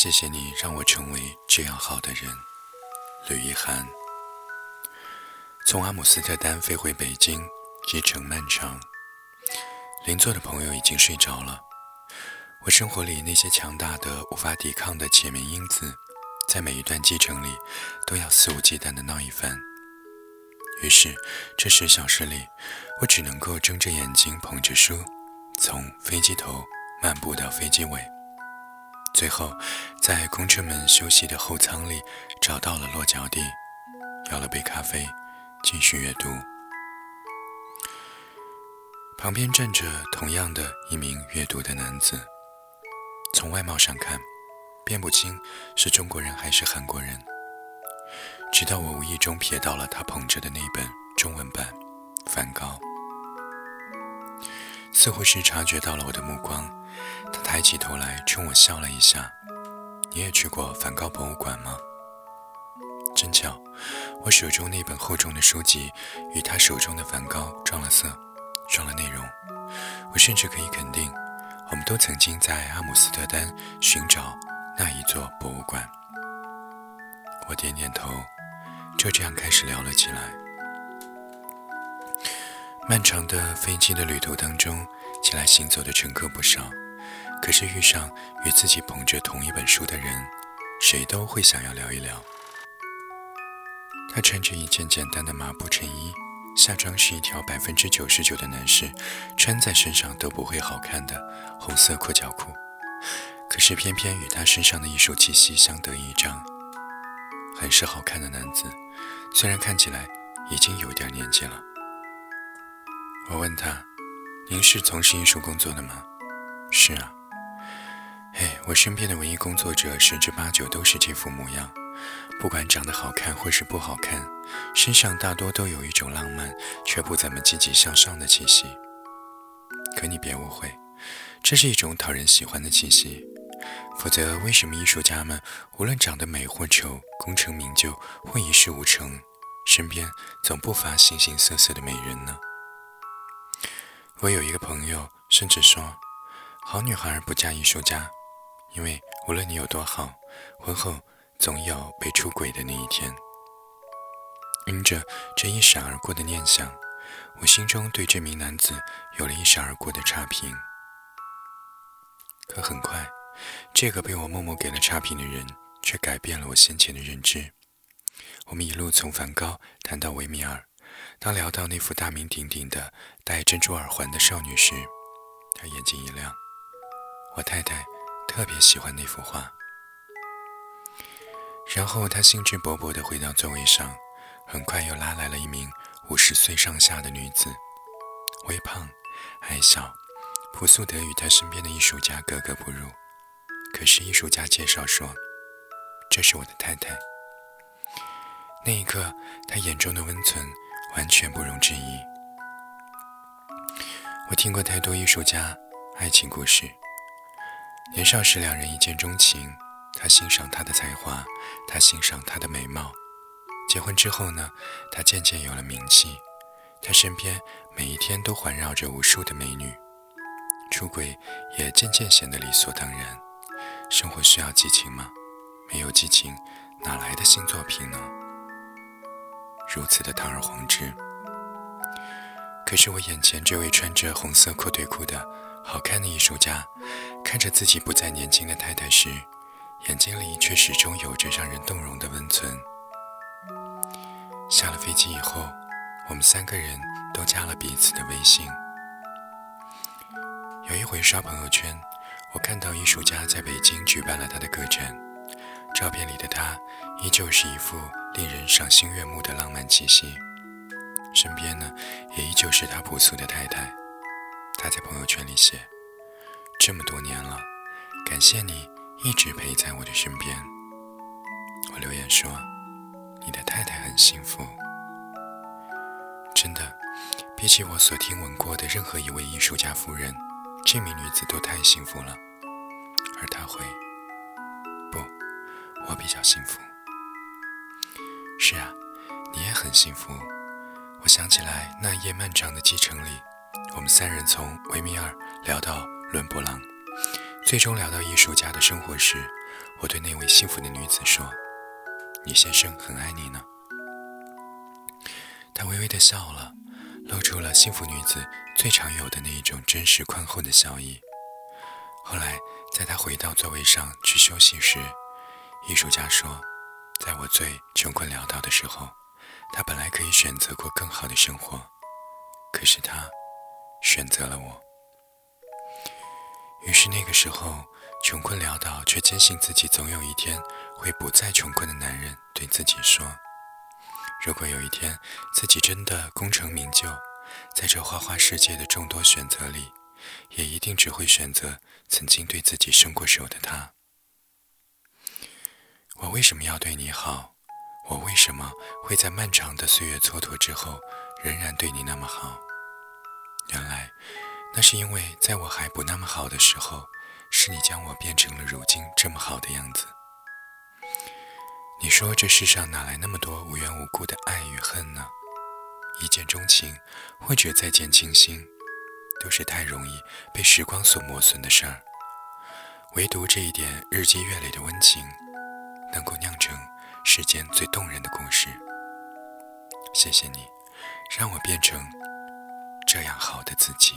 谢谢你让我成为这样好的人，吕一涵。从阿姆斯特丹飞回北京，机程漫长。邻座的朋友已经睡着了。我生活里那些强大的、无法抵抗的前面因子，在每一段机程里都要肆无忌惮地闹一番。于是，这十小时里，我只能够睁着眼睛捧着书，从飞机头漫步到飞机尾，最后在空乘们休息的后舱里找到了落脚地，要了杯咖啡。继续阅读，旁边站着同样的一名阅读的男子。从外貌上看，辨不清是中国人还是韩国人。直到我无意中瞥到了他捧着的那本中文版《梵高》，似乎是察觉到了我的目光，他抬起头来冲我笑了一下：“你也去过梵高博物馆吗？”真巧。我手中那本厚重的书籍与他手中的梵高撞了色，撞了内容。我甚至可以肯定，我们都曾经在阿姆斯特丹寻找那一座博物馆。我点点头，就这样开始聊了起来。漫长的飞机的旅途当中，起来行走的乘客不少，可是遇上与自己捧着同一本书的人，谁都会想要聊一聊。他穿着一件简单的麻布衬衣，下装是一条百分之九十九的男士穿在身上都不会好看的红色阔脚裤，可是偏偏与他身上的艺术气息相得益彰，很是好看的男子，虽然看起来已经有点年纪了。我问他：“您是从事艺术工作的吗？”“是啊。”“嘿，我身边的文艺工作者十之八九都是这副模样。”不管长得好看或是不好看，身上大多都有一种浪漫却不怎么积极向上的气息。可你别误会，这是一种讨人喜欢的气息。否则，为什么艺术家们无论长得美或丑，功成名就或一事无成，身边总不乏形形色色的美人呢？我有一个朋友甚至说：“好女孩不嫁艺术家，因为无论你有多好，婚后……”总有被出轨的那一天。因着这一闪而过的念想，我心中对这名男子有了一闪而过的差评。可很快，这个被我默默给了差评的人，却改变了我先前的认知。我们一路从梵高谈到维米尔，当聊到那幅大名鼎鼎的戴珍珠耳环的少女时，他眼睛一亮。我太太特别喜欢那幅画。然后他兴致勃勃地回到座位上，很快又拉来了一名五十岁上下的女子，微胖、矮小、朴素得与他身边的艺术家格格不入。可是艺术家介绍说：“这是我的太太。”那一刻，他眼中的温存完全不容置疑。我听过太多艺术家爱情故事，年少时两人一见钟情。他欣赏她的才华，他欣赏她的美貌。结婚之后呢，他渐渐有了名气，他身边每一天都环绕着无数的美女。出轨也渐渐显得理所当然。生活需要激情吗？没有激情，哪来的新作品呢？如此的堂而皇之。可是我眼前这位穿着红色阔腿裤的好看的艺术家，看着自己不再年轻的太太时。眼睛里却始终有着让人动容的温存。下了飞机以后，我们三个人都加了彼此的微信。有一回刷朋友圈，我看到艺术家在北京举办了他的个展，照片里的他依旧是一副令人赏心悦目的浪漫气息，身边呢也依旧是他朴素的太太。他在朋友圈里写：“这么多年了，感谢你。”一直陪在我的身边。我留言说：“你的太太很幸福。”真的，比起我所听闻过的任何一位艺术家夫人，这名女子都太幸福了。而他会：“不，我比较幸福。”是啊，你也很幸福。我想起来那夜漫长的机程里，我们三人从维米尔聊到伦勃朗。最终聊到艺术家的生活时，我对那位幸福的女子说：“你先生很爱你呢。”她微微的笑了，露出了幸福女子最常有的那一种真实宽厚的笑意。后来，在她回到座位上去休息时，艺术家说：“在我最穷困潦倒的时候，他本来可以选择过更好的生活，可是他选择了我。于是那个时候，穷困潦倒却坚信自己总有一天会不再穷困的男人对自己说：如果有一天自己真的功成名就，在这花花世界的众多选择里，也一定只会选择曾经对自己伸过手的他。”我为什么要对你好？我为什么会在漫长的岁月蹉跎之后，仍然对你那么好？原来，那是因为在我还不那么好的时候，是你将我变成了如今这么好的样子。你说这世上哪来那么多无缘无故的爱与恨呢？一见钟情，或者再见倾心，都是太容易被时光所磨损的事儿。唯独这一点日积月累的温情。能够酿成世间最动人的故事。谢谢你，让我变成这样好的自己。